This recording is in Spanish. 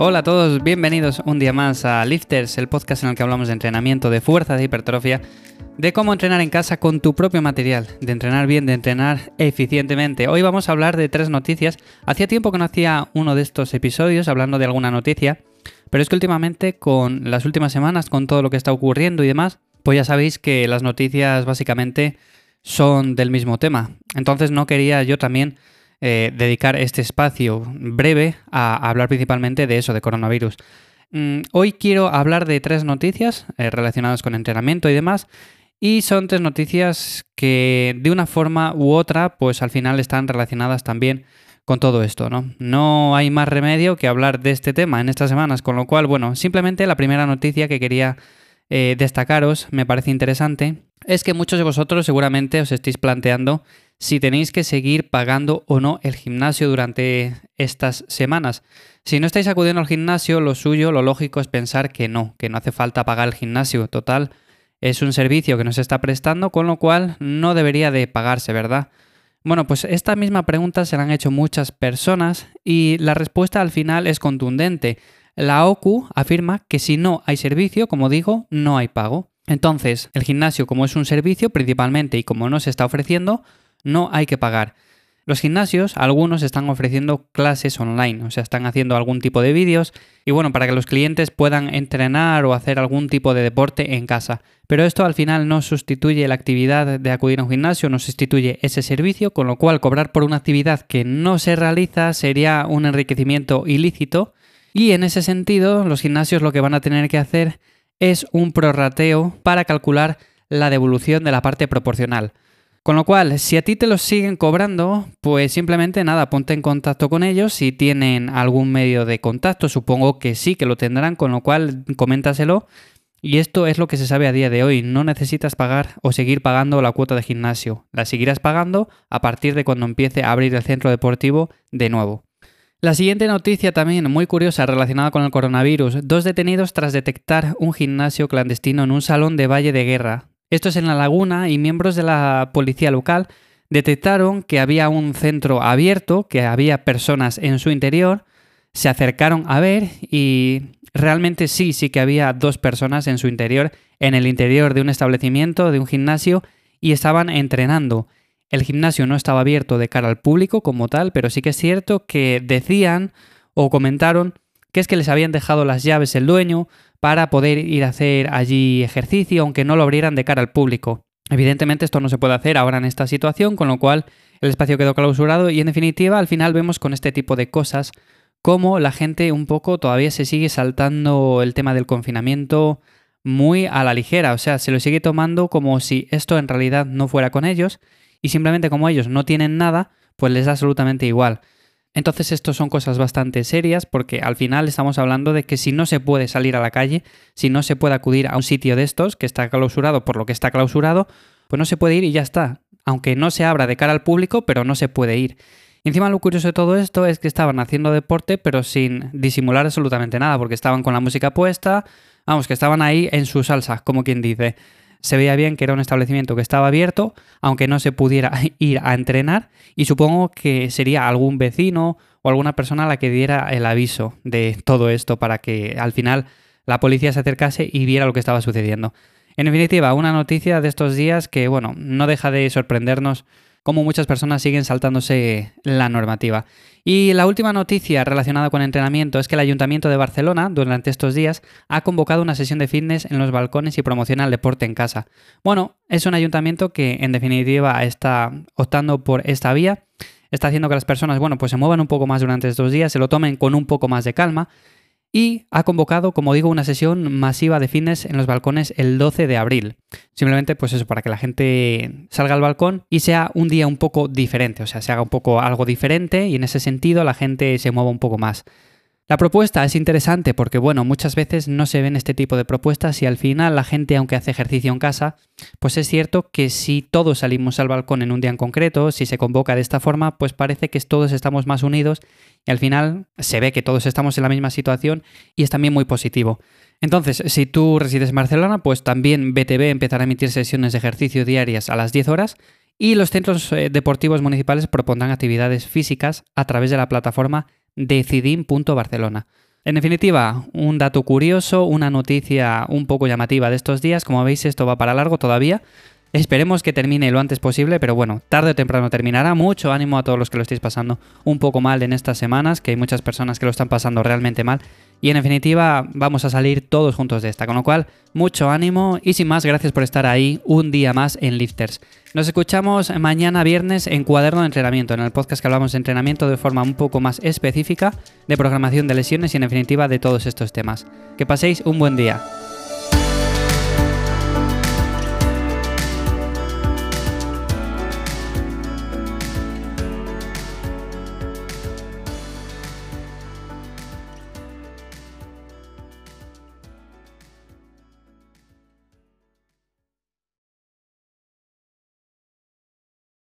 Hola a todos, bienvenidos un día más a Lifters, el podcast en el que hablamos de entrenamiento, de fuerza, de hipertrofia, de cómo entrenar en casa con tu propio material, de entrenar bien, de entrenar eficientemente. Hoy vamos a hablar de tres noticias. Hacía tiempo que no hacía uno de estos episodios hablando de alguna noticia, pero es que últimamente con las últimas semanas, con todo lo que está ocurriendo y demás, pues ya sabéis que las noticias básicamente son del mismo tema. Entonces no quería yo también eh, dedicar este espacio breve a, hablar principalmente de eso, de coronavirus. Mm, hoy quiero hablar de tres noticias eh, relacionadas con entrenamiento y demás. Y son tres noticias que de una forma u otra, pues al final están relacionadas también con todo esto, ¿no? No hay más remedio que hablar de este tema en estas semanas, con lo cual, bueno, simplemente la primera noticia que quería eh, destacaros, me parece interesante, es que muchos de vosotros seguramente os estéis planteando si tenéis que seguir pagando o no el gimnasio durante estas semanas. Si no estáis acudiendo al gimnasio, lo suyo, lo lógico es pensar que no, que no hace falta pagar el gimnasio. Total, es un servicio que nos está prestando, con lo cual no debería de pagarse, ¿verdad? Bueno, pues esta misma pregunta se la han hecho muchas personas y la respuesta al final es contundente. La OCU afirma que si no hay servicio, como digo, no hay pago. Entonces, el gimnasio como es un servicio principalmente y como no se está ofreciendo, no hay que pagar. Los gimnasios, algunos están ofreciendo clases online, o sea, están haciendo algún tipo de vídeos y bueno, para que los clientes puedan entrenar o hacer algún tipo de deporte en casa. Pero esto al final no sustituye la actividad de acudir a un gimnasio, no sustituye ese servicio, con lo cual cobrar por una actividad que no se realiza sería un enriquecimiento ilícito y en ese sentido, los gimnasios lo que van a tener que hacer es un prorrateo para calcular la devolución de la parte proporcional. Con lo cual, si a ti te los siguen cobrando, pues simplemente nada, ponte en contacto con ellos si tienen algún medio de contacto, supongo que sí que lo tendrán, con lo cual coméntaselo. Y esto es lo que se sabe a día de hoy, no necesitas pagar o seguir pagando la cuota de gimnasio, la seguirás pagando a partir de cuando empiece a abrir el centro deportivo de nuevo. La siguiente noticia también muy curiosa relacionada con el coronavirus. Dos detenidos tras detectar un gimnasio clandestino en un salón de Valle de Guerra. Esto es en La Laguna y miembros de la policía local detectaron que había un centro abierto, que había personas en su interior, se acercaron a ver y realmente sí, sí que había dos personas en su interior, en el interior de un establecimiento, de un gimnasio, y estaban entrenando. El gimnasio no estaba abierto de cara al público como tal, pero sí que es cierto que decían o comentaron que es que les habían dejado las llaves el dueño para poder ir a hacer allí ejercicio, aunque no lo abrieran de cara al público. Evidentemente esto no se puede hacer ahora en esta situación, con lo cual el espacio quedó clausurado y en definitiva al final vemos con este tipo de cosas cómo la gente un poco todavía se sigue saltando el tema del confinamiento muy a la ligera, o sea, se lo sigue tomando como si esto en realidad no fuera con ellos y simplemente como ellos no tienen nada, pues les da absolutamente igual. Entonces esto son cosas bastante serias porque al final estamos hablando de que si no se puede salir a la calle, si no se puede acudir a un sitio de estos que está clausurado por lo que está clausurado, pues no se puede ir y ya está. Aunque no se abra de cara al público, pero no se puede ir. Encima lo curioso de todo esto es que estaban haciendo deporte pero sin disimular absolutamente nada, porque estaban con la música puesta, vamos, que estaban ahí en su salsa, como quien dice se veía bien que era un establecimiento que estaba abierto, aunque no se pudiera ir a entrenar, y supongo que sería algún vecino o alguna persona la que diera el aviso de todo esto para que al final la policía se acercase y viera lo que estaba sucediendo. En definitiva, una noticia de estos días que, bueno, no deja de sorprendernos cómo muchas personas siguen saltándose la normativa. Y la última noticia relacionada con entrenamiento es que el Ayuntamiento de Barcelona, durante estos días, ha convocado una sesión de fitness en los balcones y promociona el deporte en casa. Bueno, es un ayuntamiento que en definitiva está optando por esta vía, está haciendo que las personas, bueno, pues se muevan un poco más durante estos días, se lo tomen con un poco más de calma y ha convocado, como digo, una sesión masiva de fitness en los balcones el 12 de abril. Simplemente, pues eso, para que la gente salga al balcón y sea un día un poco diferente, o sea, se haga un poco algo diferente y en ese sentido la gente se mueva un poco más. La propuesta es interesante porque, bueno, muchas veces no se ven este tipo de propuestas y al final la gente, aunque hace ejercicio en casa, pues es cierto que si todos salimos al balcón en un día en concreto, si se convoca de esta forma, pues parece que todos estamos más unidos y al final se ve que todos estamos en la misma situación y es también muy positivo. Entonces, si tú resides en Barcelona, pues también BTV empezará a emitir sesiones de ejercicio diarias a las 10 horas y los centros eh, deportivos municipales propondrán actividades físicas a través de la plataforma decidim.barcelona. En definitiva, un dato curioso, una noticia un poco llamativa de estos días. Como veis, esto va para largo todavía. Esperemos que termine lo antes posible, pero bueno, tarde o temprano terminará. Mucho ánimo a todos los que lo estéis pasando un poco mal en estas semanas, que hay muchas personas que lo están pasando realmente mal. Y en definitiva, vamos a salir todos juntos de esta. Con lo cual, mucho ánimo y sin más, gracias por estar ahí un día más en Lifters. Nos escuchamos mañana viernes en Cuaderno de Entrenamiento, en el podcast que hablamos de entrenamiento de forma un poco más específica, de programación de lesiones y en definitiva de todos estos temas. Que paséis un buen día.